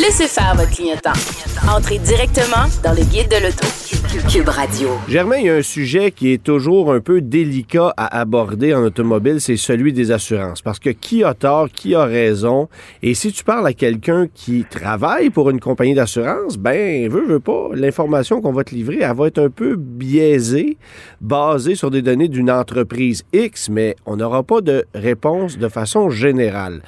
Laissez faire votre clientèle. Entrez directement dans le guide de l'auto. Cube Radio. Germain, il y a un sujet qui est toujours un peu délicat à aborder en automobile, c'est celui des assurances. Parce que qui a tort, qui a raison? Et si tu parles à quelqu'un qui travaille pour une compagnie d'assurance, ben, veut, veut pas, l'information qu'on va te livrer, elle va être un peu biaisée, basée sur des données d'une entreprise X, mais on n'aura pas de réponse de façon générale.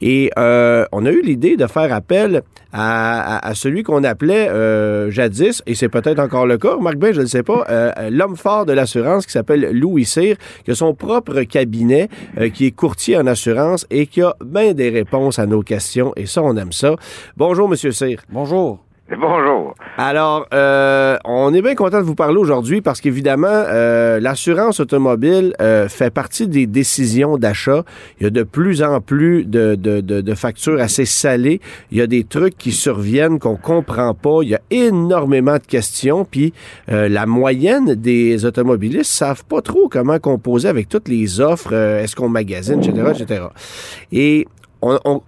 Et euh, on a eu l'idée de faire appel à, celui qu'on appelait euh, jadis, et c'est peut-être encore le cas, Marc Ben, je ne sais pas, euh, l'homme fort de l'assurance qui s'appelle Louis Cyr, qui a son propre cabinet, qui est courtier en assurance et qui a bien des réponses à nos questions, et ça, on aime ça. Bonjour, Monsieur Cyr. Bonjour. Bonjour. Alors, euh, on est bien content de vous parler aujourd'hui parce qu'évidemment, euh, l'assurance automobile euh, fait partie des décisions d'achat. Il y a de plus en plus de, de, de, factures assez salées. Il y a des trucs qui surviennent qu'on comprend pas. Il y a énormément de questions. Puis la moyenne des automobilistes savent pas trop comment composer avec toutes les offres. Est-ce qu'on magasine, etc., etc. Et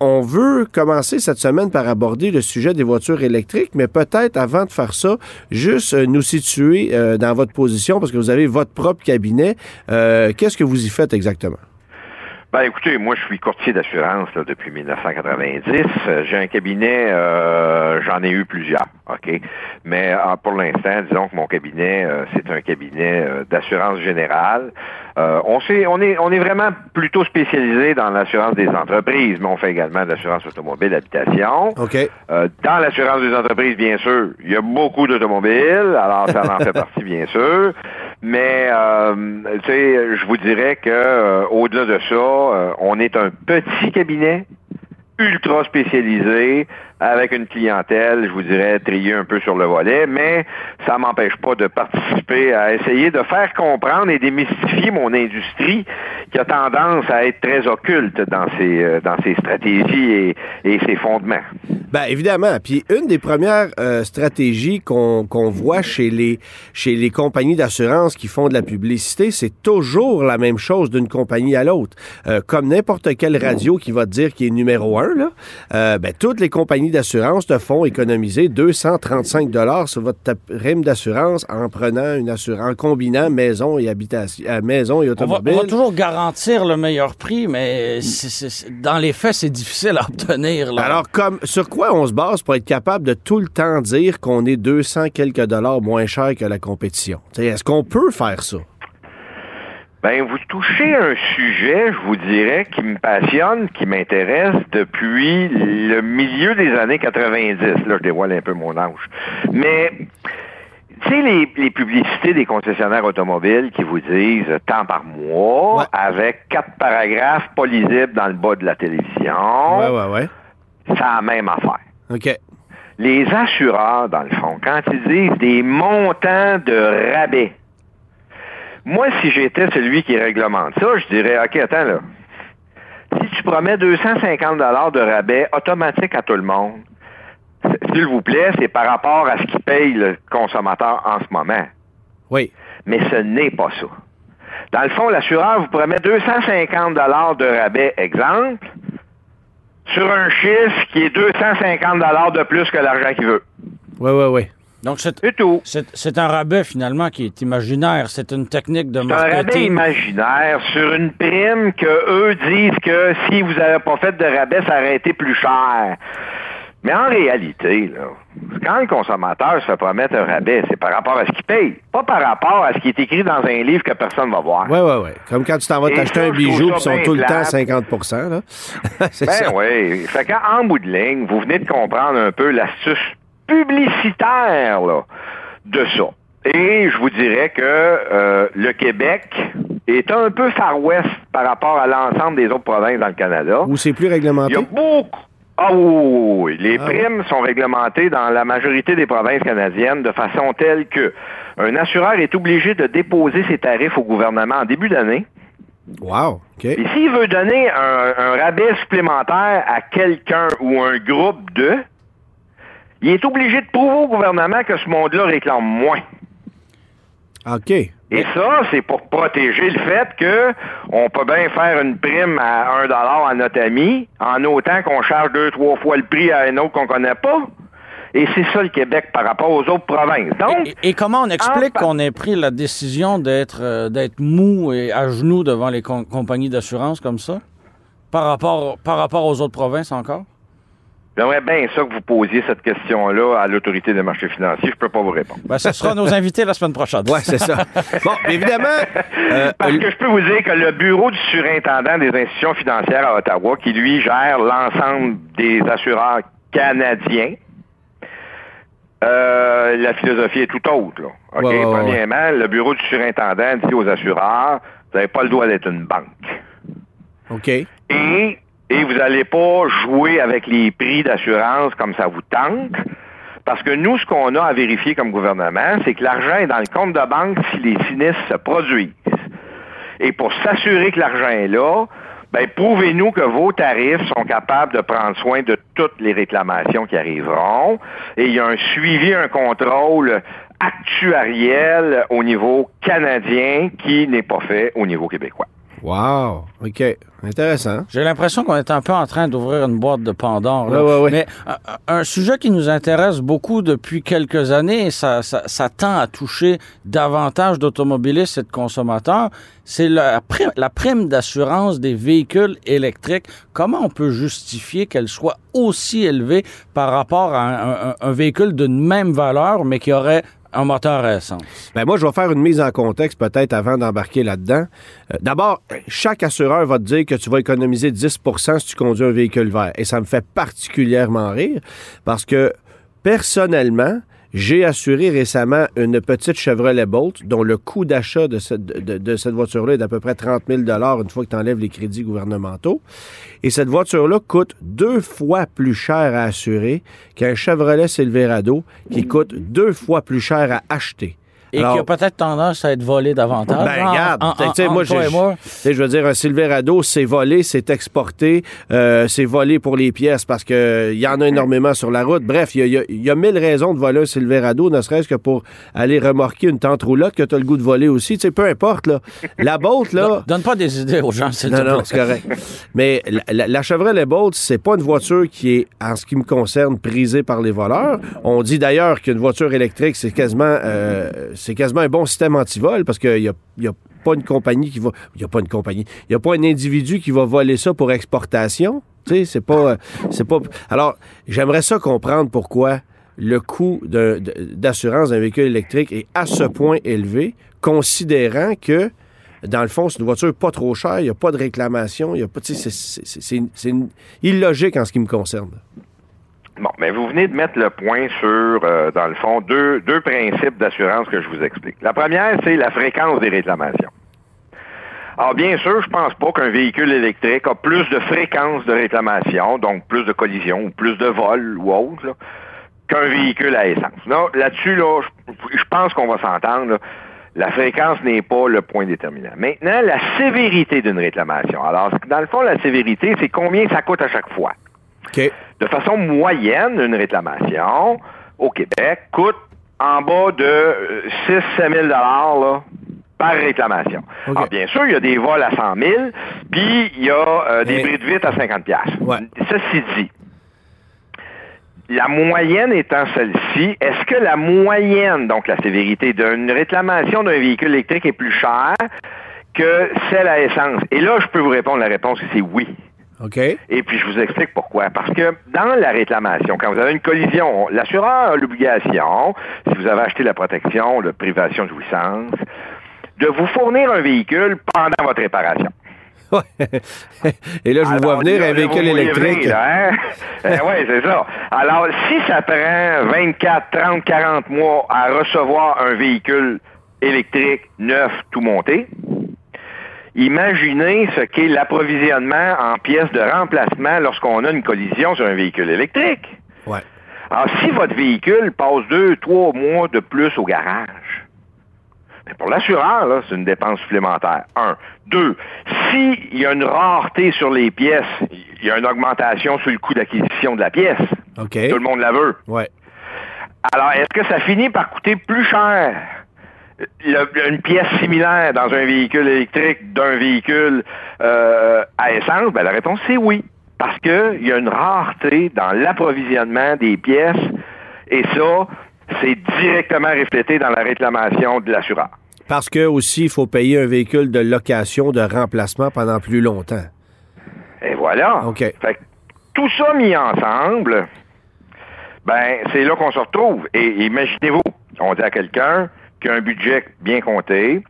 on, veut commencer cette semaine par aborder le sujet des voitures électriques, mais peut-être avant de faire ça, juste euh, nous situer euh, dans votre position, parce que vous avez votre propre cabinet. Euh, qu'est-ce que vous y faites exactement? Ben écoutez, moi je suis courtier d'assurance depuis 1990. J'ai un cabinet, j'en ai eu plusieurs, ok? Mais pour l'instant, disons que mon cabinet, c'est un cabinet d'assurance générale. Euh, on, sait, on, est, on est vraiment plutôt spécialisé dans l'assurance des entreprises, mais on fait également de l'assurance automobile habitation. OK. Euh, dans l'assurance des entreprises, bien sûr, il y a beaucoup d'automobiles, alors ça en fait partie, bien sûr. Mais euh, je vous dirais que au-delà de ça, on est un petit cabinet ultra spécialisé avec une clientèle, je vous dirais, triée un peu sur le volet, mais ça m'empêche pas de participer à essayer de faire comprendre et démystifier mon industrie qui a tendance à être très occulte dans ses, euh, dans ses stratégies et, ses fondements. Ben évidemment. Puis une des premières euh, stratégies qu'on voit chez les, chez les compagnies d'assurance qui font de la publicité, c'est toujours la même chose d'une compagnie à l'autre. Euh, comme n'importe quelle radio qui va te dire qu'il est numéro un, là, ben, toutes les compagnies d'assurance te font économiser 235 dollars sur votre rime d'assurance en prenant une assurance, en combinant maison et habitation, maison et automobile. On va, toujours garantir le meilleur prix, mais dans les faits, c'est difficile à obtenir. Là. Alors, comme sur quoi on se base pour être capable de tout le temps dire qu'on est 200 quelques dollars moins cher que la compétition? Est-ce qu'on peut faire ça? Ben, vous touchez un sujet, je vous dirais, qui me passionne, qui m'intéresse depuis le milieu des années 90. Là, je dévoile un peu mon âge. Mais, tu sais, les, publicités des concessionnaires automobiles qui vous disent tant par mois, avec quatre paragraphes pas lisibles dans le bas de la télévision. Ouais, ouais, ouais c'est la même affaire. OK. Les assureurs, dans le fond, quand ils disent des montants de rabais, moi, si j'étais celui qui réglemente ça, je dirais, OK, attends là. Si tu promets 250 de rabais automatique à tout le monde, s'il vous plaît, c'est par rapport à ce qu'il paye le consommateur en ce moment. Oui. Mais ce n'est pas ça. Dans le fond, l'assureur vous promet 250 de rabais, exemple, sur un chiffre qui est 250 de plus que l'argent qu'il veut. Oui, oui, oui. Donc, c'est tout. C'est un rabais, finalement, qui est imaginaire. C'est une technique de marketing. un rabais imaginaire sur une prime que eux disent que si vous n'avez pas fait de rabais, ça aurait été plus cher. Mais en réalité, là, quand le consommateur se fait promettre un rabais, c'est par rapport à ce qu'il paye, pas par rapport à ce qui est écrit dans un livre que personne ne va voir. Oui, oui, oui. Comme quand tu t'en vas t'acheter un bijou, puis sont tout le temps 50 là. ben oui. Fait qu'en bout de ligne, vous venez de comprendre un peu l'astuce publicitaire là, de ça. Et je vous dirais que euh, le Québec est un peu Far West par rapport à l'ensemble des autres provinces dans le Canada. Où c'est plus réglementé? Il y a beaucoup, ah oui, Les ah primes sont réglementées dans la majorité des provinces canadiennes de façon telle que un assureur est obligé de déposer ses tarifs au gouvernement en début d'année. Wow. Et s'il veut donner un, rabais supplémentaire à quelqu'un ou un groupe de, il est obligé de prouver au gouvernement que ce monde-là réclame moins. OK. Et ça, c'est pour protéger le fait que on peut bien faire une prime à un dollar à notre ami, en autant qu'on charge deux, trois fois le prix à un autre qu'on connaît pas. Et c'est ça le Québec par rapport aux autres provinces. Donc, Et, et comment on explique en- qu'on ait pris la décision d'être euh, d'être mou et à genoux devant les com- compagnies d'assurance comme ça? Par rapport, par rapport aux autres provinces encore? J'aimerais bien ça que vous posiez cette question-là à l'autorité des marchés financiers. Je peux pas vous répondre. Ben, ce sera nos invités la semaine prochaine. Ouais, c'est ça. Bon, évidemment, euh, Parce que je peux vous dire que le bureau du surintendant des institutions financières à Ottawa, qui lui gère l'ensemble des assureurs canadiens, euh, la philosophie est tout autre. Là. OK? Ouais, ouais, ouais, Premièrement, le bureau du surintendant dit aux assureurs, vous n'avez pas le droit d'être une banque. OK. Et, et vous n'allez pas jouer avec les prix d'assurance comme ça vous tente. Parce que nous, ce qu'on a à vérifier comme gouvernement, c'est que l'argent est dans le compte de banque si les sinistres se produisent. Et pour s'assurer que l'argent est là, ben, prouvez-nous que vos tarifs sont capables de prendre soin de toutes les réclamations qui arriveront. Et il y a un suivi, un contrôle actuariel au niveau canadien qui n'est pas fait au niveau québécois. Wow. OK. Intéressant. J'ai l'impression qu'on est un peu en train d'ouvrir une boîte de Pandore. là. Ouais, ouais, ouais. Mais un, un sujet qui nous intéresse beaucoup depuis quelques années, et ça, ça, ça tend à toucher davantage d'automobilistes et de consommateurs, c'est la, prime- la prime d'assurance des véhicules électriques. Comment on peut justifier qu'elle soit aussi élevée par rapport à un, un- un véhicule d'une même valeur, mais qui aurait un moteur à essence? Ben moi, je vais faire une mise en contexte peut-être avant d'embarquer là-dedans. Euh, D'abord, chaque assureur va te dire que tu vas économiser 10% si tu conduis un véhicule vert. Et ça me fait particulièrement rire parce que personnellement, j'ai assuré récemment une petite Chevrolet Bolt dont le coût d'achat de cette, de, de cette voiture-là est d'à peu près 30 000 une fois que tu enlèves les crédits gouvernementaux. Et cette voiture-là coûte deux fois plus cher à assurer qu'un Chevrolet Silverado qui coûte deux fois plus cher à acheter. Et Alors- qui a peut-être tendance à être volé davantage. ben, En- regarde, en- en- moi, je veux dire, un Silverado, c'est volé, c'est exporté, euh, c'est volé pour les pièces parce que il y en a énormément sur la route. Bref, il y a, y y mille raisons de voler un Silverado, ne serait-ce que pour aller remorquer une tente roulotte que tu as le goût de voler aussi. Tu sais, peu importe, là. La Bolt, là... Don- Donne pas des idées aux gens, te Non, non, c'est correct. Mais la, la- la Chevrolet Bolt, c'est pas une voiture qui est, en ce qui me concerne, prisée par les voleurs. On dit d'ailleurs qu'une voiture électrique, c'est quasiment, euh, c'est quasiment un bon système anti-vol parce qu'il y a, y a pas une compagnie qui va. Il y a pas une compagnie. Il y a pas un individu qui va voler ça pour exportation. C'est pas, euh, c'est pas. Alors, j'aimerais ça comprendre pourquoi le coût d'assurance d'un véhicule électrique est à ce point élevé, considérant que dans le fond, c'est une voiture pas trop chère, il n'y a pas de réclamation, il y a pas, c'est- illogique en ce qui me concerne. Bon, mais vous venez de mettre le point sur, euh, dans le fond, deux, deux principes d'assurance que je vous explique. La première, c'est la fréquence des réclamations. Alors, bien sûr, je pense pas qu'un véhicule électrique a plus de fréquence de réclamation, donc plus de collisions ou plus de vols ou autre, qu'un véhicule à essence. Là-dessus, là, je, pense qu'on va s'entendre. La fréquence n'est pas le point déterminant. Maintenant, la sévérité d'une réclamation. Alors, dans le fond, la sévérité, c'est combien ça coûte à chaque fois. De façon moyenne, une réclamation au Québec coûte en bas de 6-7 000 là, par réclamation. Alors, bien sûr, il y a des vols à 100 000, puis il y a euh, des bris de vite à 50 Ouais. Ceci dit, la moyenne étant celle-ci, est-ce que la moyenne, donc la sévérité d'une réclamation d'un véhicule électrique est plus chère que celle à essence? Et là, je peux vous répondre, la réponse c'est oui. OK? Et puis, je vous explique pourquoi. Parce que dans la réclamation, quand vous avez une collision, l'assureur a l'obligation, si vous avez acheté la protection de privation de jouissance, de vous fournir un véhicule pendant votre réparation. Et là, je vous vois venir un véhicule électrique. hein? oui, c'est ça. Alors, si ça prend 24, 30, 40 mois à recevoir un véhicule électrique neuf tout monté, imaginez ce qu'est l'approvisionnement en pièces de remplacement lorsqu'on a une collision sur un véhicule électrique. Ouais. Alors, si votre véhicule passe deux, trois mois de plus au garage, mais pour l'assureur, c'est une dépense supplémentaire. Un. Deux, s'il y a une rareté sur les pièces, il y a une augmentation sur le coût d'acquisition de la pièce. OK. Tout le monde la veut. Ouais. Alors, est-ce que ça finit par coûter plus cher? Il y a une pièce similaire dans un véhicule électrique d'un véhicule euh, à essence? Ben, la réponse, c'est oui. Parce qu'il y a une rareté dans l'approvisionnement des pièces et ça, c'est directement reflété dans la réclamation de l'assureur. Parce que aussi, il faut payer un véhicule de location, de remplacement pendant plus longtemps. Et voilà. OK. Fait que tout ça mis ensemble, ben, c'est là qu'on se retrouve. Et imaginez-vous, on dit à quelqu'un qui a un budget bien compté,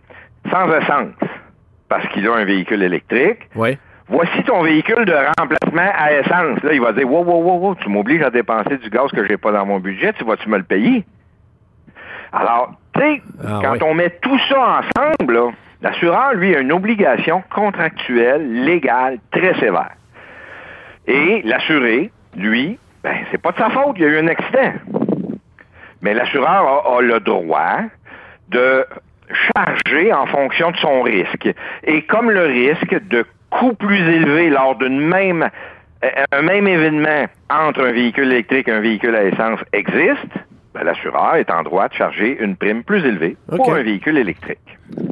sans essence, parce qu'il a un véhicule électrique. Oui. Voici ton véhicule de remplacement à essence. Là, il va dire, wow, wow, wow, wow, tu m'obliges à dépenser du gaz que j'ai pas dans mon budget, tu vas-tu me le payer? Alors, tu sais, Ah, quand oui. on met tout ça ensemble, l'assureur, lui, a une obligation contractuelle, légale, très sévère. Et l'assuré, lui, ben, c'est pas de sa faute, il y a eu un accident. Mais l'assureur a, a le droit de charger en fonction de son risque. Et comme le risque de coût plus élevé lors d'une même euh, un même événement entre un véhicule électrique et un véhicule à essence existe, ben, l'assureur est en droit de charger une prime plus élevée pour un véhicule électrique.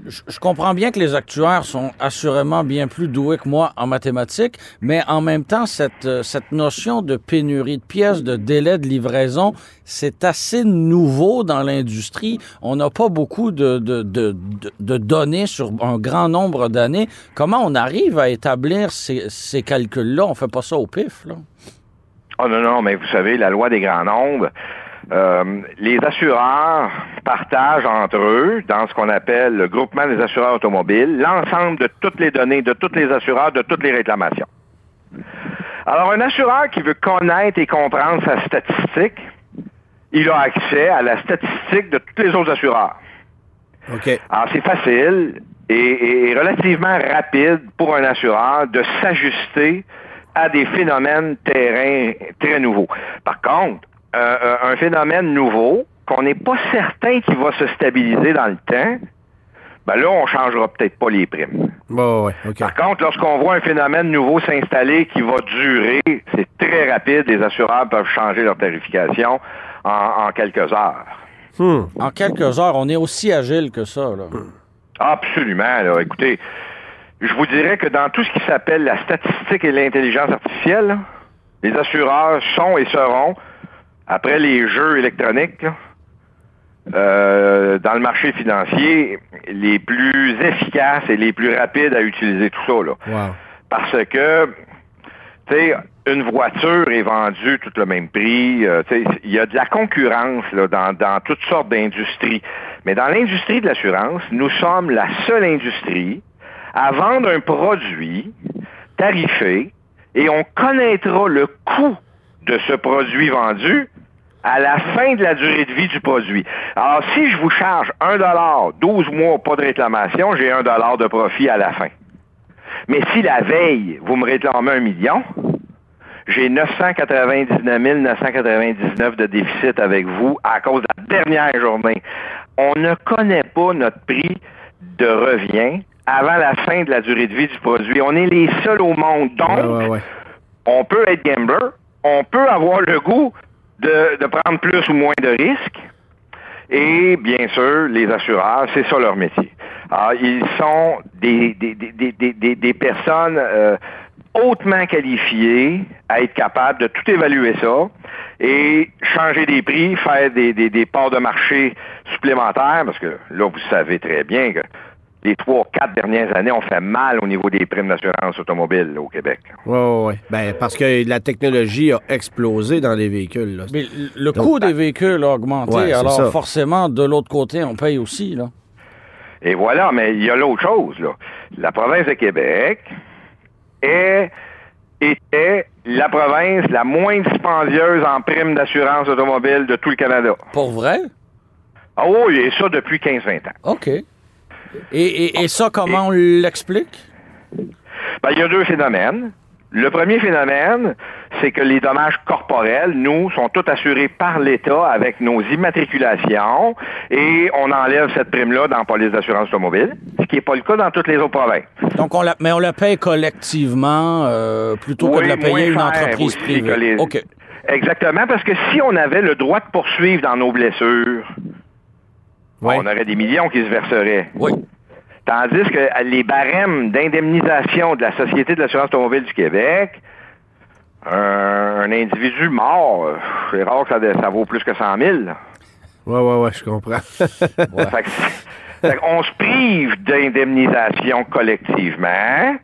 Je, je comprends bien que les actuaires sont assurément bien plus doués que moi en mathématiques, mais en même temps, cette, euh, cette notion de pénurie de pièces, de délai de livraison, c'est assez nouveau dans l'industrie. On n'a pas beaucoup de, de, de, de- de données sur un grand nombre d'années. Comment on arrive à établir ces, ces calculs-là? On fait pas ça au pif, là. Oh non, non, mais vous savez, la loi des grands nombres, euh, les assureurs partagent entre eux, dans ce qu'on appelle le groupement des assureurs automobiles, l'ensemble de toutes les données de tous les assureurs, de toutes les réclamations. Alors, un assureur qui veut connaître et comprendre sa statistique, il a accès à la statistique de tous les autres assureurs. OK. Alors, c'est facile et, et relativement rapide pour un assureur de s'ajuster à des phénomènes terrain très nouveaux. Par contre, euh, euh, un phénomène nouveau qu'on n'est pas certain qu'il va se stabiliser dans le temps, ben là, on changera peut-être pas les primes. Bon, ouais, OK. Par contre, lorsqu'on voit un phénomène nouveau s'installer qui va durer, c'est très rapide. Les assureurs peuvent changer leur tarification en, en quelques heures. Hmm. En quelques heures, on est aussi agile que ça, là. Absolument. Là. Écoutez, je vous dirais que dans tout ce qui s'appelle la statistique et l'intelligence artificielle, les assureurs sont et seront, après les jeux électroniques, là, euh, dans le marché financier, les plus efficaces et les plus rapides à utiliser tout ça. Là. Wow. Parce que, tu sais, une voiture est vendue tout le même prix. euh, il y a de la concurrence là, dans, dans toutes sortes d'industries. Mais dans l'industrie de l'assurance, nous sommes la seule industrie à vendre un produit tarifé et on connaîtra le coût de ce produit vendu à la fin de la durée de vie du produit. Alors, si je vous charge 1 12 mois, pas de réclamation, j'ai 1 de profit à la fin. Mais si la veille, vous me réclamez un million, j'ai 999 999 de déficit avec vous à cause de la dernière journée. On ne connaît pas notre prix de revient avant la fin de la durée de vie du produit. On est les seuls au monde. Donc, Ouais, ouais, ouais. on peut être gambler, on peut avoir le goût de, de prendre plus ou moins de risques. Et bien sûr, les assureurs, c'est ça leur métier. Alors, ils sont des, des, des- des, des personnes euh, hautement qualifiées à être capables de tout évaluer ça et changer des prix, faire des, des, des parts de marché supplémentaires, parce que là, vous savez très bien que les trois, quatre dernières années ont fait mal au niveau des primes d'assurance automobile là, au Québec. Ouais, ouais, ouais. Ben, parce que la technologie a explosé dans les véhicules. Là. Mais le Donc, coût des véhicules a augmenté, Ouais, alors ça. forcément, de l'autre côté, on paye aussi, là. Et voilà, mais il y a l'autre chose, là. La province de Québec est, était la province la moins dispendieuse en primes d'assurance automobile de tout le Canada. Pour vrai? Ah oui, et ça depuis 15-20 ans. OK. Et, et- et ça, comment on l'explique? Ben, il y a deux phénomènes. Le premier phénomène, c'est que les dommages corporels, nous, sont tous assurés par l'État avec nos immatriculations et on enlève cette prime-là dans la police d'assurance automobile, ce qui n'est pas le cas dans toutes les autres provinces. Donc, on la, mais on la paye collectivement euh, plutôt que de la payer une entreprise privée. les-. Exactement, parce que si on avait le droit de poursuivre dans nos blessures, Ouais. On aurait des millions qui se verseraient. Oui. Tandis que les barèmes d'indemnisation de la Société de l'assurance automobile du Québec, un, un individu mort, c'est rare que ça, ça vaut plus que 100 000. là. Ouais, ouais, ouais, je comprends. Fait que c'est- fait qu'on se prive d'indemnisation collectivement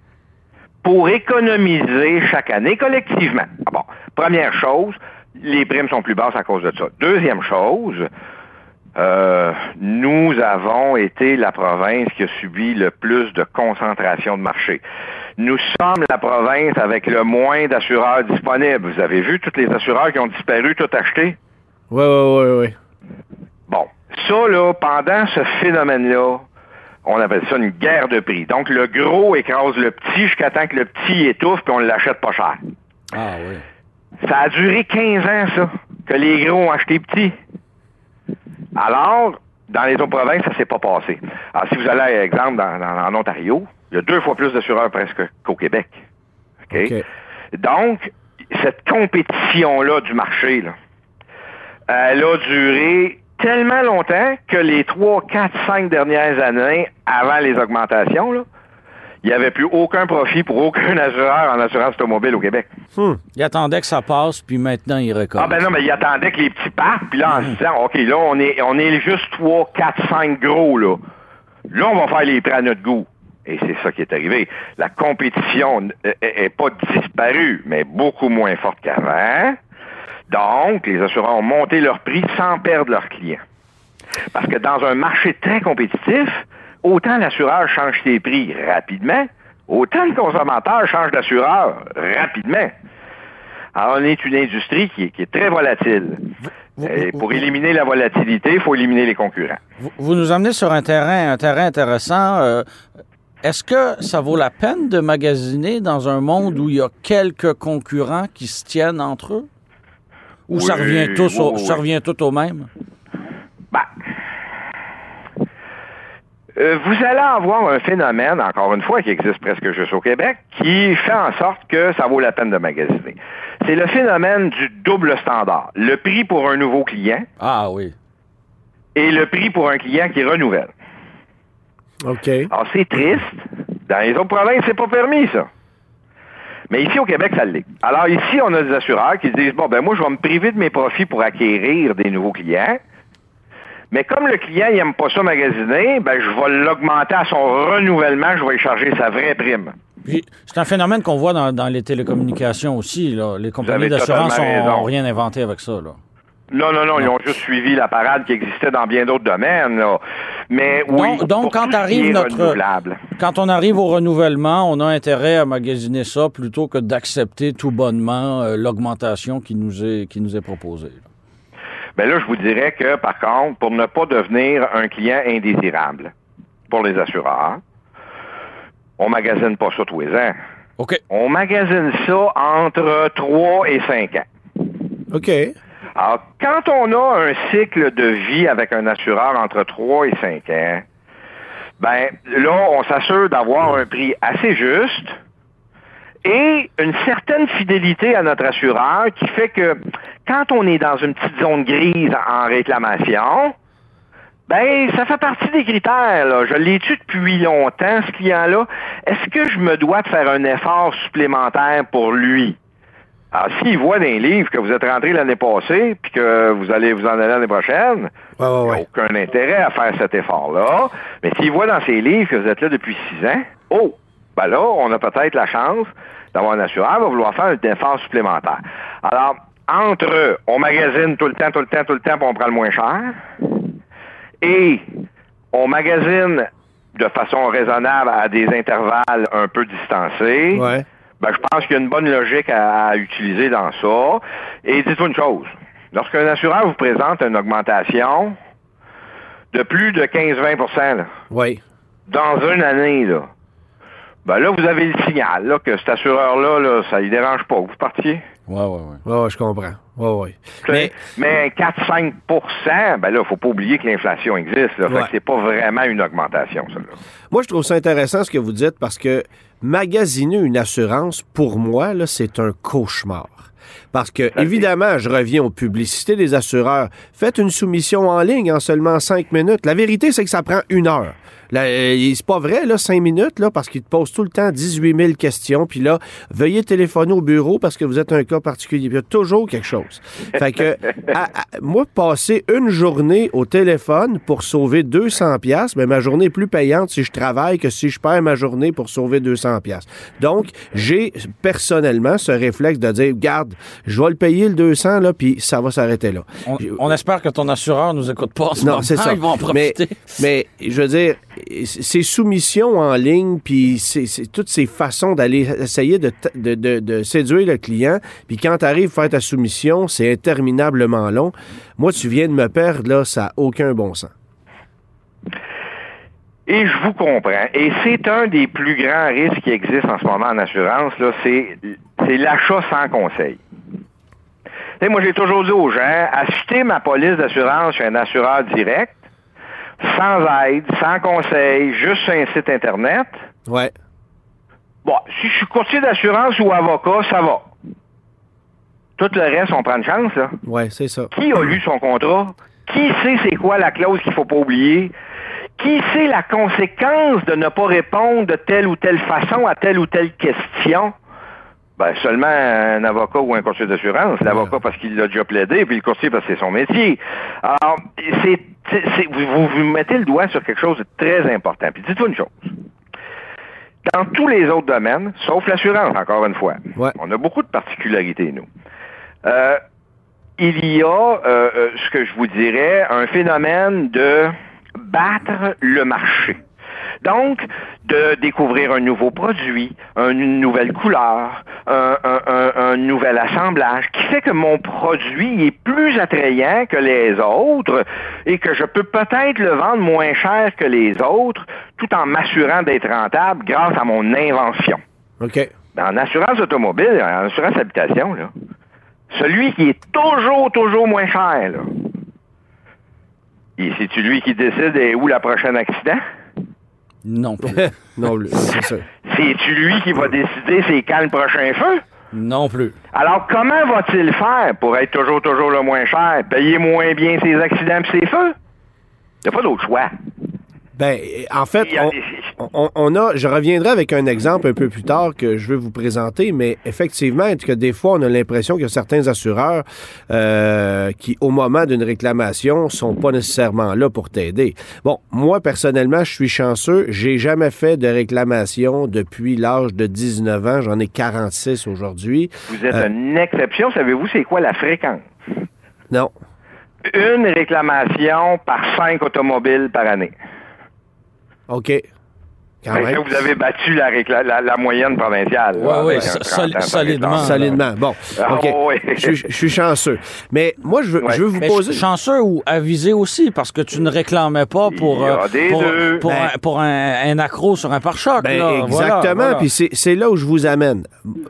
pour économiser chaque année collectivement. Ah bon, première chose, les primes sont plus basses à cause de ça. Deuxième chose, euh, nous avons été la province qui a subi le plus de concentration de marché. Nous sommes la province avec le moins d'assureurs disponibles. Vous avez vu tous les assureurs qui ont disparu, tout acheté? Ouais, ouais, ouais, ouais. Bon, ça, là, pendant ce phénomène-là, on appelle ça une guerre de prix. Donc, le gros écrase le petit jusqu'à temps que le petit étouffe puis on l'achète pas cher. Ah oui. Ça a duré 15 ans, ça, que les gros ont acheté petit. Alors, dans les autres provinces, ça s'est pas passé. Alors, si vous allez, par exemple, dans, dans- en Ontario, il y a deux fois plus d'assureurs presque qu'au Québec. Donc, cette compétition-là du marché, là, elle a duré tellement longtemps que les 3, 4, 5 dernières années, avant les augmentations, là, il n'y avait plus aucun profit pour aucun assureur en assurance automobile au Québec. Hmm. Il attendait que ça passe, puis maintenant, il récolte. Ah ben non, mais il attendait que les petits partent, puis là, en se disant, OK, là, on est, on est juste 3, 4, 5 gros, là. Là, on va faire les prix à notre goût. Et c'est ça qui est arrivé. La compétition n'est pas disparue, mais beaucoup moins forte qu'avant. Donc, les assureurs ont monté leur prix sans perdre leurs clients. Parce que dans un marché très compétitif, autant l'assureur change ses prix rapidement, autant le consommateur change d'assureur rapidement. Alors, on est une industrie qui est, qui est très volatile. Et pour éliminer la volatilité, il faut éliminer les concurrents. Vous, vous nous amenez sur un terrain, un terrain intéressant. Euh, Est-ce que ça vaut la peine de magasiner dans un monde où il y a quelques concurrents qui se tiennent entre eux? Ou ça revient tous au, oui, ça oui. revient tout au même? Ben, euh, vous allez avoir un phénomène, encore une fois, qui existe presque juste au Québec, qui fait en sorte que ça vaut la peine de magasiner. C'est le phénomène du double standard. Le prix pour un nouveau client Ah oui. et le prix pour un client qui renouvelle. OK. Alors, c'est triste. Dans les autres provinces, c'est pas permis, ça. Mais ici, au Québec, ça l'est. Alors, ici, on a des assureurs qui se disent, bon, ben, moi, je vais me priver de mes profits pour acquérir des nouveaux clients. Mais comme le client, il aime pas ça magasiner, ben, je vais l'augmenter à son renouvellement, je vais lui charger sa vraie prime. C'est un phénomène qu'on voit dans, dans les télécommunications aussi. Là. Les compagnies d'assurance n'ont rien inventé avec ça. Là. Non, non, non, ils ont juste suivi la parade qui existait dans bien d'autres domaines, là. Mais oui. Donc- donc, quand arrive notre-. Quand on arrive au renouvellement, on a intérêt à magasiner ça plutôt que d'accepter tout bonnement euh, l'augmentation qui nous est, qui nous est proposée. là. Ben là, je vous dirais que, par contre, pour ne pas devenir un client indésirable pour les assureurs, on magasine pas ça tous les ans. OK. On magasine ça entre 3 et 5 ans. OK. Alors, quand on a un cycle de vie avec un assureur entre 3 et 5 ans, ben là, on s'assure d'avoir un prix assez juste et une certaine fidélité à notre assureur qui fait que quand on est dans une petite zone grise en réclamation, ben, ça fait partie des critères. Là. Je l'ai tu depuis longtemps, ce client-là? Est-ce que je me dois de faire un effort supplémentaire pour lui? Alors, s'il voit dans les livres que vous êtes rentré l'année passée, puis que vous allez vous en aller l'année prochaine, Ouais, ouais, il n'y a ouais. aucun intérêt à faire cet effort-là. Mais s'il voit dans ses livres que vous êtes là depuis six ans, oh, ben là, on a peut-être la chance d'avoir un assureur qui va vouloir faire un effort supplémentaire. Alors, entre on magasine tout le temps, tout le temps, tout le temps, puis on prend le moins cher, et on magasine de façon raisonnable à des intervalles un peu distancés, Ouais. ben, je pense qu'il y a une bonne logique à, à utiliser dans ça. Et dites-vous une chose. Lorsqu'un assureur vous présente une augmentation de plus de 15-20 là, Ouais. dans une année, là, ben là, vous avez le signal là, que cet assureur-là, là, ça ne dérange pas vous partiez? Ouais, ouais, ouais. Ouais, je comprends. Ouais, ouais. Mais, mais 4-5% ben là, faut pas oublier que l'inflation existe. Là, Fait Ouais. que c'est pas vraiment une augmentation, ça. là. Moi, je trouve ça intéressant ce que vous dites parce que magasiner une assurance, pour moi, là, c'est un cauchemar. Parce que, évidemment, je reviens aux publicités des assureurs. Faites une soumission en ligne en seulement cinq minutes. La vérité, c'est que ça prend une heure. Euh, c'est pas vrai, là, cinq minutes, là, parce qu'il te pose tout le temps 18 000 questions. Puis là, veuillez téléphoner au bureau parce que vous êtes un cas particulier. il y a toujours quelque chose. Fait que, moi, passer une journée au téléphone pour sauver 200 pièces, mais ma journée est plus payante si je travaille que si je perds ma journée pour sauver 200 pièces. Donc, j'ai personnellement ce réflexe de dire, garde, je vais le payer le 200, là, puis ça va s'arrêter là. On, espère que ton assureur nous écoute pas. non, c'est ça. Ils vont en profiter. mais je veux dire, ces soumissions en ligne, puis c'est toutes ces façons d'aller essayer de, de, séduire le client, puis quand tu arrives à faire ta soumission, c'est interminablement long. Moi, tu viens de me perdre, là, ça n'a aucun bon sens. Et je vous comprends. Et c'est un des plus grands risques qui existent en ce moment en assurance, là, c'est l'achat sans conseil. Moi, j'ai toujours dit aux gens, acheter ma police d'assurance chez un assureur direct, sans aide, sans conseil, juste sur un site Internet. Ouais. Bon, si je suis courtier d'assurance ou avocat, ça va. Tout le reste, on prend une chance, là. Ouais, c'est ça. Qui a lu son contrat? Qui sait c'est quoi la clause qu'il faut pas oublier? Qui sait la conséquence de ne pas répondre de telle ou telle façon à telle ou telle question? Ben, seulement un avocat ou un courtier d'assurance. L'avocat parce qu'il l'a déjà plaidé, puis le courtier parce que c'est son métier. Alors, c'est, vous, vous mettez le doigt sur quelque chose de très important. Puis dites-vous une chose. Dans tous les autres domaines, sauf l'assurance, encore une fois, on a beaucoup de particularités, nous. Euh, il y a, euh, euh, ce que je vous dirais, un phénomène de battre le marché. Donc, de découvrir un nouveau produit, une nouvelle couleur, un, nouvel assemblage, qui fait que mon produit est plus attrayant que les autres et que je peux peut-être le vendre moins cher que les autres, tout en m'assurant d'être rentable grâce à mon invention. OK. En assurance automobile, en assurance habitation, là, celui qui est toujours, toujours moins cher, là, c'est-tu lui qui décide où la prochaine accident? Non plus. non plus, c'est ça. C'est-tu lui qui va décider c'est quand le prochain feu? Non plus. Alors, comment va-t-il faire pour être toujours, toujours le moins cher? Payer moins bien ses accidents et ses feux? Il n'y a pas d'autre choix. Ben, en fait, on, a, je reviendrai avec un exemple un peu plus tard que je vais vous présenter, mais effectivement, que des fois, on a l'impression qu'il y a certains assureurs euh, qui, au moment d'une réclamation, sont pas nécessairement là pour t'aider? Bon, moi, personnellement, je suis chanceux. J'ai jamais fait de réclamation depuis l'âge de 19 ans. J'en ai 46 aujourd'hui. Vous êtes euh, une exception. Savez-vous c'est quoi la fréquence? Non. Une réclamation par cinq automobiles par année. OK. Quand même. vous avez battu la, la, moyenne provinciale. Oui, oui, solidement. Solidement. Bon, ah, OK. je, suis chanceux. Mais moi, je veux, je veux vous poser... Chanceux ou avisé aussi, parce que tu ne réclamais pas pour, euh, pour, ben- un, pour un, accro sur un pare-choc. Ben, exactement. Puis c'est là où je vous amène.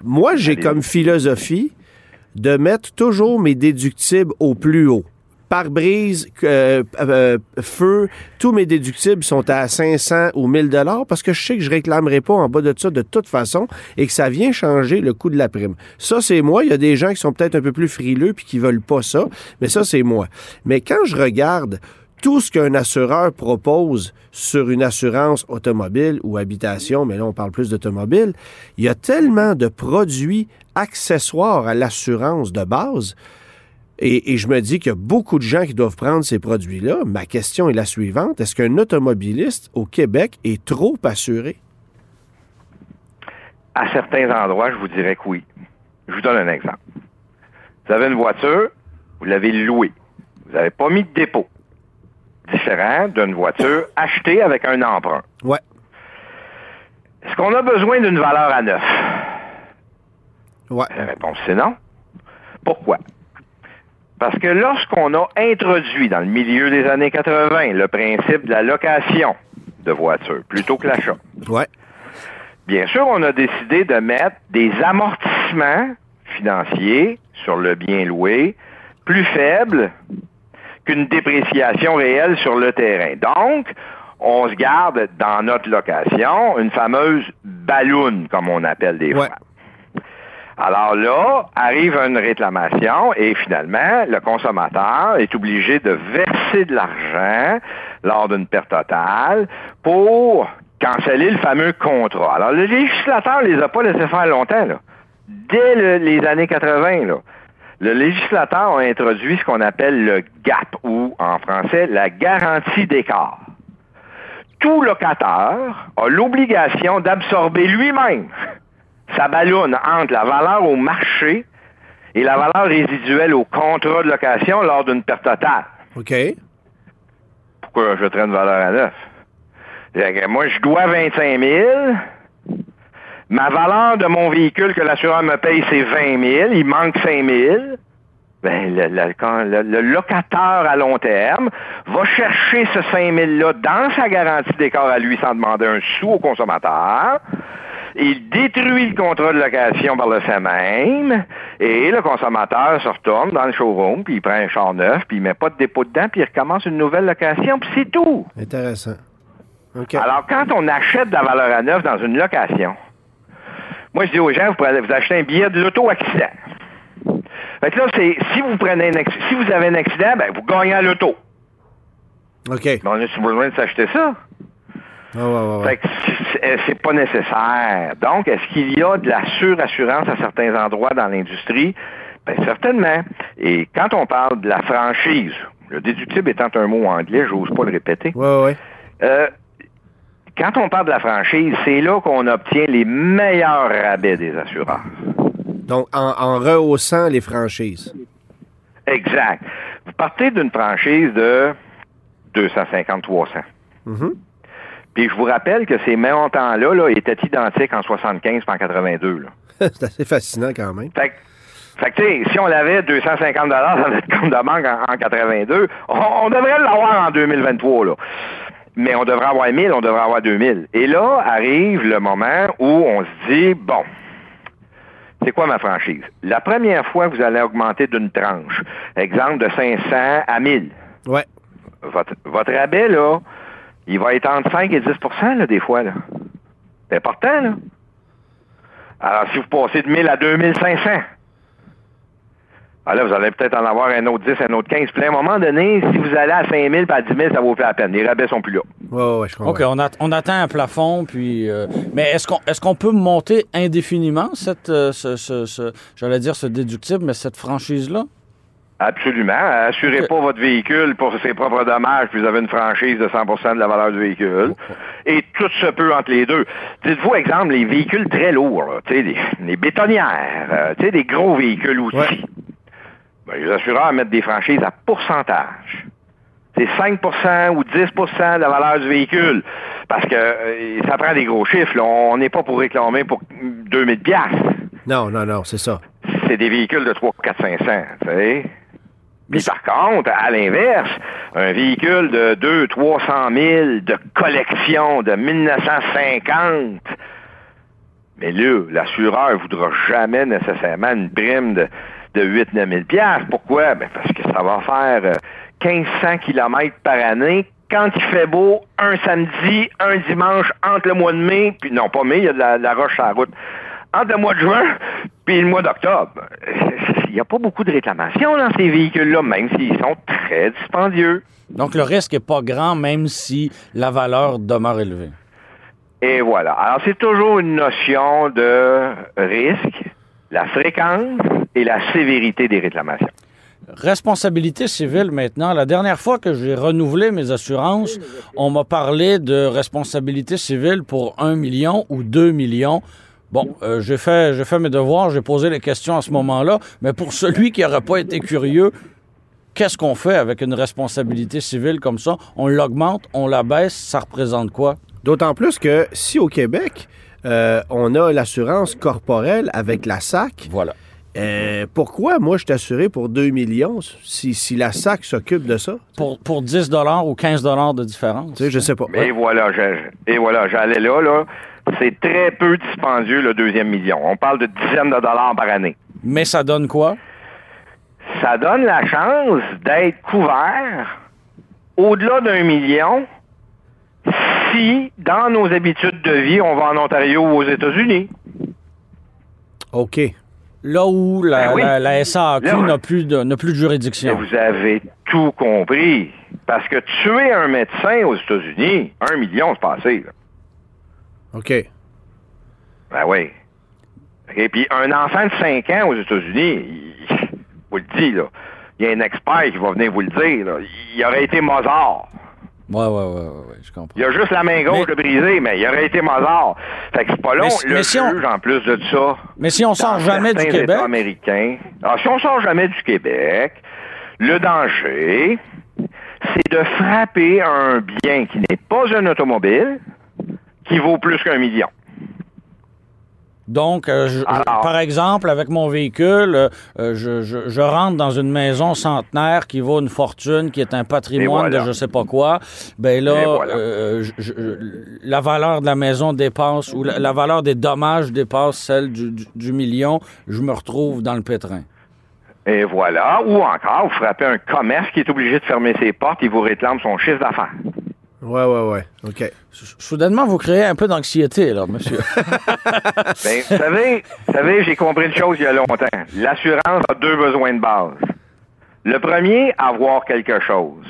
Moi, j'ai comme philosophie de mettre toujours mes déductibles au plus haut pare-brise, euh, euh, feu, tous mes déductibles sont à 500 ou 1000 dollars parce que je sais que je réclamerai pas en bas de ça de toute façon et que ça vient changer le coût de la prime. Ça, c'est moi. Il y a des gens qui sont peut-être un peu plus frileux puis qui veulent pas ça, mais ça, c'est moi. Mais quand je regarde tout ce qu'un assureur propose sur une assurance automobile ou habitation, mais là on parle plus d'automobile, il y a tellement de produits accessoires à l'assurance de base et, je me dis qu'il y a beaucoup de gens qui doivent prendre ces produits-là. Ma question est la suivante. Est-ce qu'un automobiliste au Québec est trop assuré? À certains endroits, je vous dirais que oui. Je vous donne un exemple. Vous avez une voiture, vous l'avez louée. Vous n'avez pas mis de dépôt. Différent d'une voiture achetée avec un emprunt. Ouais. Est-ce qu'on a besoin d'une valeur à neuf? Ouais. La réponse, c'est non. Pourquoi? Parce que lorsqu'on a introduit dans le milieu des années 80 le principe de la location de voitures plutôt que l'achat, ouais. bien sûr, on a décidé de mettre des amortissements financiers sur le bien loué plus faibles qu'une dépréciation réelle sur le terrain. Donc, on se garde dans notre location une fameuse balloune, comme on appelle des fois. Alors là, arrive une réclamation et finalement, le consommateur est obligé de verser de l'argent lors d'une perte totale pour canceller le fameux contrat. Alors, le législateur ne les a pas laissés faire longtemps. Là. Dès les années 80, là, le législateur a introduit ce qu'on appelle le GAP, ou en français, la garantie d'écart. Tout locataire a l'obligation d'absorber lui-même sa ballonne entre la valeur au marché et la valeur résiduelle au contrat de location lors d'une perte totale. OK. Pourquoi je traîne valeur à neuf? Moi, je dois 25 000. Ma valeur de mon véhicule que l'assureur me paye, c'est 20 000. Il manque 5 000. Ben, le, le, locataire à long terme va chercher ce 5 000-là dans sa garantie d'écart à lui sans demander un sou au consommateur. Il détruit le contrat de location par le fait même, et le consommateur se retourne dans le showroom, puis il prend un char neuf, puis il met pas de dépôt dedans, puis il recommence une nouvelle location, puis c'est tout. Intéressant. Alors, quand on achète de la valeur à neuf dans une location, moi, je dis aux gens, vous, vous achetez un billet de l'auto-accident. Fait que là, c'est, si vous prenez un si vous avez un accident, ben, vous gagnez à l'auto. OK. Mais on a besoin de s'acheter ça? Fait que c'est pas nécessaire. Donc, est-ce qu'il y a de la surassurance à certains endroits dans l'industrie? Ben, certainement. Et quand on parle de la franchise, le déductible étant un mot anglais, j'ose pas le répéter. Oui, oui. Euh, quand on parle de la franchise, c'est là qu'on obtient les meilleurs rabais des assureurs. Donc, en, rehaussant les franchises. Exact. Vous partez d'une franchise de 250-300. Mm-hmm. Puis je vous rappelle que ces montants-là là, étaient identiques en 75 et en 82. C'est assez fascinant quand même. Fait, fait que, si on avait 250 dans notre compte de banque en, 82, on, devrait l'avoir en 2023. Là. Mais on devrait avoir 1000, on devrait avoir 2000. Et là arrive le moment où on se dit, bon, c'est quoi ma franchise? La première fois que vous allez augmenter d'une tranche, exemple de 500 à 1000. Ouais. Votre, votre rabais, là, il va être entre 5 et 10 là, des fois. Là. C'est important, là. Alors, si vous passez de 1000 à 2500, alors là, vous allez peut-être en avoir un autre 10, un autre 15. Puis à un moment donné, si vous allez à 5 000 à 10 000, ça vaut plus la peine. Les rabais sont plus là. Oui, oui, je comprends. OK, on, atteint un plafond, puis... Euh, mais est-ce qu'on est qu'on peut monter indéfiniment cette, euh, ce, ce, j'allais dire ce déductible, mais cette franchise-là? Absolument. Assurez pas votre véhicule pour ses propres dommages, puis vous avez une franchise de 100% de la valeur du véhicule. Et tout se peut entre les deux. Dites-vous, exemple, les véhicules très lourds, les, les bétonnières, euh, des gros véhicules aussi. Ben, les assureurs mettent des franchises à pourcentage. C'est 5% ou 10% de la valeur du véhicule. Parce que euh, ça prend des gros chiffres. On n'est pas pour réclamer pour 2000 pièces. Non, non, non, c'est ça. C'est des véhicules de 3, 4, 500, tu sais. Puis par contre, à l'inverse, un véhicule de 2 300 000 de collection de 1950, mais là, l'assureur ne voudra jamais nécessairement une prime de, de 8 9 000 Pourquoi? Ben parce que ça va faire 1500 euh, km par année. Quand il fait beau, un samedi, un dimanche, entre le mois de mai, puis non, pas mai, il y a de la, roche sur la route, entre le mois de juin, puis le mois d'octobre. Il n'y a pas beaucoup de réclamations dans ces véhicules-là, même s'ils sont très dispendieux. Donc, le risque n'est pas grand, même si la valeur demeure élevée. Et voilà. Alors, c'est toujours une notion de risque, la fréquence et la sévérité des réclamations. Responsabilité civile maintenant. La dernière fois que j'ai renouvelé mes assurances, on m'a parlé de responsabilité civile pour un million ou deux millions. Bon, euh, j'ai fait, j'ai fait mes devoirs, j'ai posé les questions à ce moment-là, mais pour celui qui n'aurait pas été curieux, qu'est-ce qu'on fait avec une responsabilité civile comme ça? On l'augmente, on la baisse, ça représente quoi? D'autant plus que si au Québec, euh, on a l'assurance corporelle avec la SAC. Voilà. Euh, pourquoi moi je t'assurais pour 2 millions si, si la SAC s'occupe de ça? Pour, pour 10 ou 15 de différence. Tu sais, je sais pas. Et voilà, et voilà, j'allais là, là. C'est très peu dispendieux le deuxième million. On parle de dizaines de dollars par année. Mais ça donne quoi? Ça donne la chance d'être couvert au-delà d'un million si, dans nos habitudes de vie, on va en Ontario ou aux États-Unis. OK. Là où la, Ben oui. la- la SAQ n'a plus, de, plus de juridiction. vous avez tout compris. Parce que tuer un médecin aux États-Unis, un million, c'est passé. Là. OK. Ben oui. Et puis, un enfant de 5 ans aux États-Unis, il- vous le dit, là, il y a un expert qui va venir vous le dire, là, il aurait été Mozart. Ouais, ouais, ouais, ouais, ouais, je comprends. Il a juste la main gauche Mais- de brisée, mais il aurait été Mozart. Fait que c'est pas long. Mais- le mais si on- juge, en plus de ça, Mais si on sort jamais du Québec, États américains. Alors, si on sort jamais du Québec, le danger, c'est de frapper un bien qui n'est pas un automobile, qui vaut plus qu'un million. donc, euh, je- je- Alors- par exemple, avec mon véhicule, euh, je, rentre dans une maison centenaire qui vaut une fortune, qui est un patrimoine voilà. de je sais pas quoi. Ben là, voilà. euh, la valeur de la maison dépasse, ou la, la valeur des dommages dépasse celle du, du- du million. Je me retrouve dans le pétrin. Et voilà. Ou encore, vous frappez un commerce qui est obligé de fermer ses portes et vous réclame son chiffre d'affaires. Ouais, ouais, ouais. OK. Soudainement, vous créez un peu d'anxiété, là, monsieur. Ben, vous savez, vous savez, j'ai compris une chose il y a longtemps. L'assurance a deux besoins de base. Le premier, avoir quelque chose.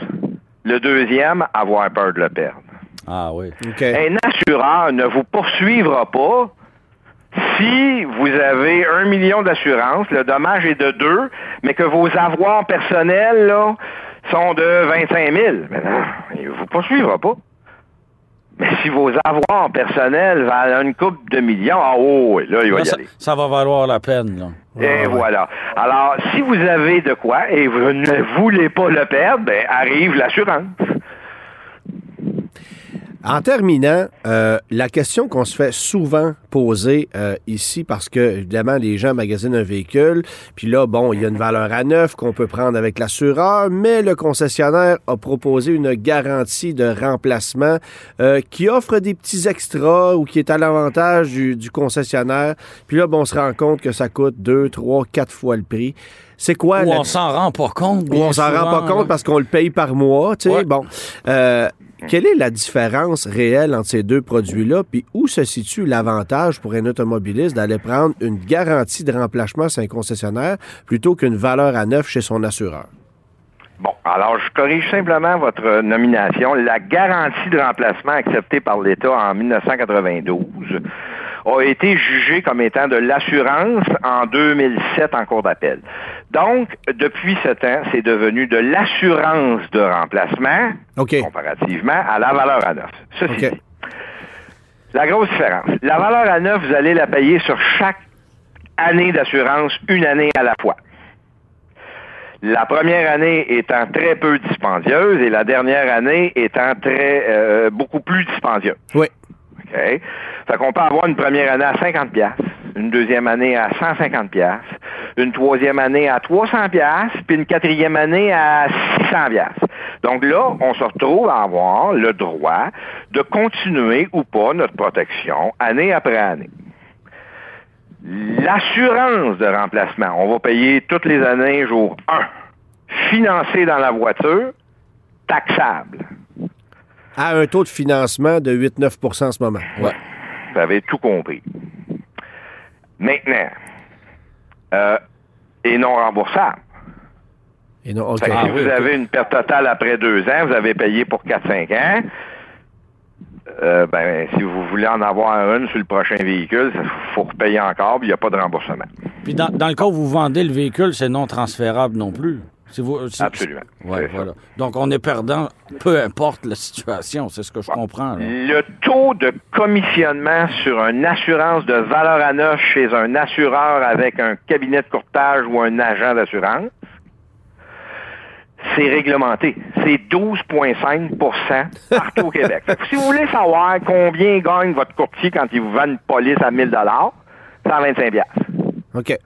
Le deuxième, avoir peur de le perdre. ah oui. OK. Un assureur ne vous poursuivra pas si vous avez un million d'assurance, le dommage est de deux, mais que vos avoirs personnels là, sont de 25 000. Mais non, il ne vous poursuivra pas. Mais si vos avoirs personnels valent une coupe de millions, ah oh, là, il va Là, y ça, aller. ça va valoir la peine, là. Et voilà. Alors, si vous avez de quoi et vous ne voulez pas le perdre, ben, arrive l'assurance. En terminant, euh, la question qu'on se fait souvent poser euh, ici, parce que évidemment les gens magasinent un véhicule, puis là, bon, il y a une valeur à neuf qu'on peut prendre avec l'assureur, mais le concessionnaire a proposé une garantie de remplacement euh, qui offre des petits extras ou qui est à l'avantage du, du concessionnaire. Puis là, bon, on se rend compte que ça coûte deux, trois, quatre fois le prix. C'est quoi Ou la- on s'en rend pas compte. on s'en rend pas compte parce qu'on le paye par mois, tu sais. Ouais. Bon, Euh, quelle est la différence réelle entre ces deux produits-là, puis où se situe l'avantage pour un automobiliste d'aller prendre une garantie de remplacement chez un concessionnaire plutôt qu'une valeur à neuf chez son assureur? Bon, alors je corrige simplement votre nomination. La garantie de remplacement acceptée par l'État en 1992 a été jugée comme étant de l'assurance en 2007 en cours d'appel. Donc, depuis ce temps, c'est devenu de l'assurance de remplacement comparativement à la valeur à neuf. Ceci OK. dit, la grosse différence, la valeur à neuf, vous allez la payer sur chaque année d'assurance, une année à la fois. La première année étant très peu dispendieuse et la dernière année étant très euh, beaucoup plus dispendieuse. Oui. OK? Fait qu'on peut avoir une première année à 50 pièces, une deuxième année à 150 pièces, une troisième année à 300 pièces, puis une quatrième année à 600 pièces. Donc là, on se retrouve à avoir le droit de continuer ou pas notre protection année après année. L'assurance de remplacement, on va payer toutes les années jour 1, financé dans la voiture, taxable. À un taux de financement de 8-9% en ce moment. Ouais. Vous avez tout compris. Maintenant, euh, et non remboursable. Et non, OK. Fait que Ah si oui, vous ok. avez une perte totale après deux ans, vous avez payé pour 4-5 ans. Euh, ben, si vous voulez en avoir une sur le prochain véhicule, il faut repayer encore, puis il n'y a pas de remboursement. Puis dans, dans le cas où vous vendez le véhicule, c'est non transférable non plus. Vous, Absolument. Ouais, voilà. Donc on est perdant, peu importe la situation. C'est ce que je comprends. là. Le taux de commissionnement sur une assurance de valeur à neuf chez un assureur avec un cabinet de courtage ou un agent d'assurance, c'est réglementé. C'est 12,5% partout au Québec. Si vous voulez savoir combien gagne votre courtier quand il vous vend une police à 1000 125 piastres. OK.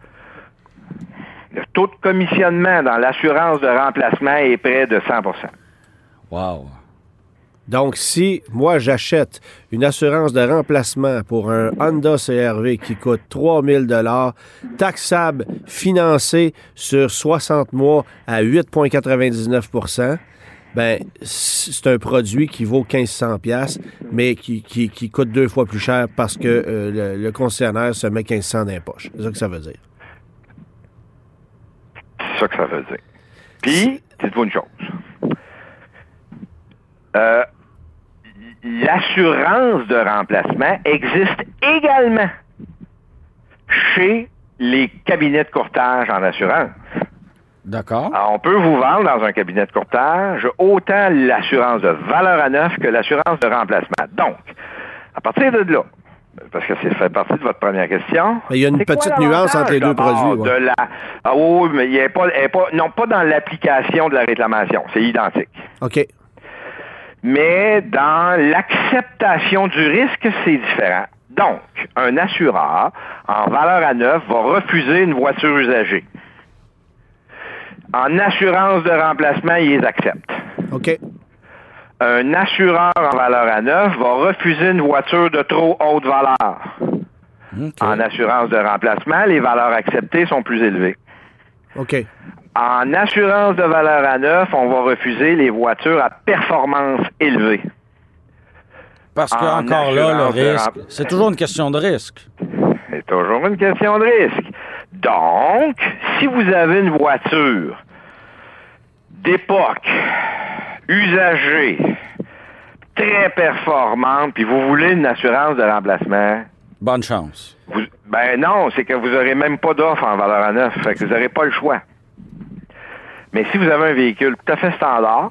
Le taux de commissionnement dans l'assurance de remplacement est près de 100% Wow. Donc, si moi j'achète une assurance de remplacement pour un Honda CRV qui coûte 3000 dollars, taxable, financé sur 60 mois à 8,99% ben c'est un produit qui vaut 1500 pièces, mais qui, qui, qui coûte deux fois plus cher parce que euh, le, le concessionnaire se met 1500 dans les poches. C'est ça que ça veut dire. Ça que ça veut dire. Puis, dites-vous une chose. Euh, L'assurance de remplacement existe également chez les cabinets de courtage en assurance. D'accord. Alors, on peut vous vendre dans un cabinet de courtage autant l'assurance de valeur à neuf que l'assurance de remplacement. Donc, à partir de là, parce que ça fait partie de votre première question. Il y a une quoi petite nuance entre les deux produits. d'abord ouais. De la, ah oui, mais il y a pas, elle est pas, non, pas dans l'application de la réclamation. C'est identique. OK. Mais dans l'acceptation du risque, c'est différent. Donc, un assureur en valeur à neuf va refuser une voiture usagée. En assurance de remplacement, il les accepte. OK. Un assureur en valeur à neuf va refuser une voiture de trop haute valeur. En assurance de remplacement, les valeurs acceptées sont plus élevées. OK. En assurance de valeur à neuf, on va refuser les voitures à performance élevée. Parce que, en encore là, le risque, rem- c'est toujours une question de risque. C'est toujours une question de risque. Donc, si vous avez une voiture d'époque, usagée, très performante, puis vous voulez une assurance de remplacement, Bonne chance. vous- ben non, c'est que vous n'aurez même pas d'offre en valeur à neuf. Fait que vous n'aurez pas le choix. Mais si vous avez un véhicule tout à fait standard,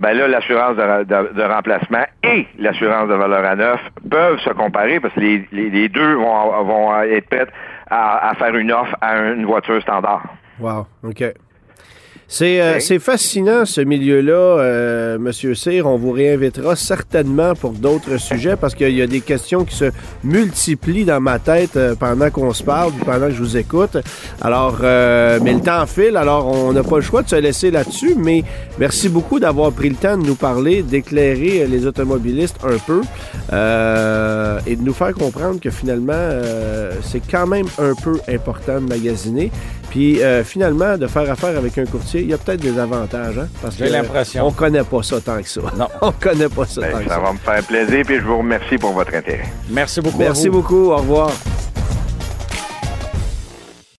ben là, l'assurance de, de- de remplacement et l'assurance de valeur à neuf peuvent se comparer parce que les, les- les deux vont, vont être prêts à, à faire une offre à une voiture standard. Wow. OK. C'est euh, fascinant, ce milieu-là, euh, Monsieur Cyr. On vous réinvitera certainement pour d'autres sujets parce qu'il y a des questions qui se multiplient dans ma tête euh, pendant qu'on se parle, pendant que je vous écoute. Alors, euh, mais le temps file, alors on n'a pas le choix de se laisser là-dessus, mais merci beaucoup d'avoir pris le temps de nous parler, d'éclairer les automobilistes un peu euh, et de nous faire comprendre que finalement, euh, c'est quand même un peu important de magasiner. Puis euh, finalement, de faire affaire avec un courtier, il y a peut-être des avantages, hein? Parce J'ai que l'impression. on connaît pas ça tant que ça. Non. on connaît pas ça Ben, tant que ça ça. va me faire plaisir, puis je vous remercie pour votre intérêt. Merci beaucoup. à Merci vous. beaucoup. Au revoir.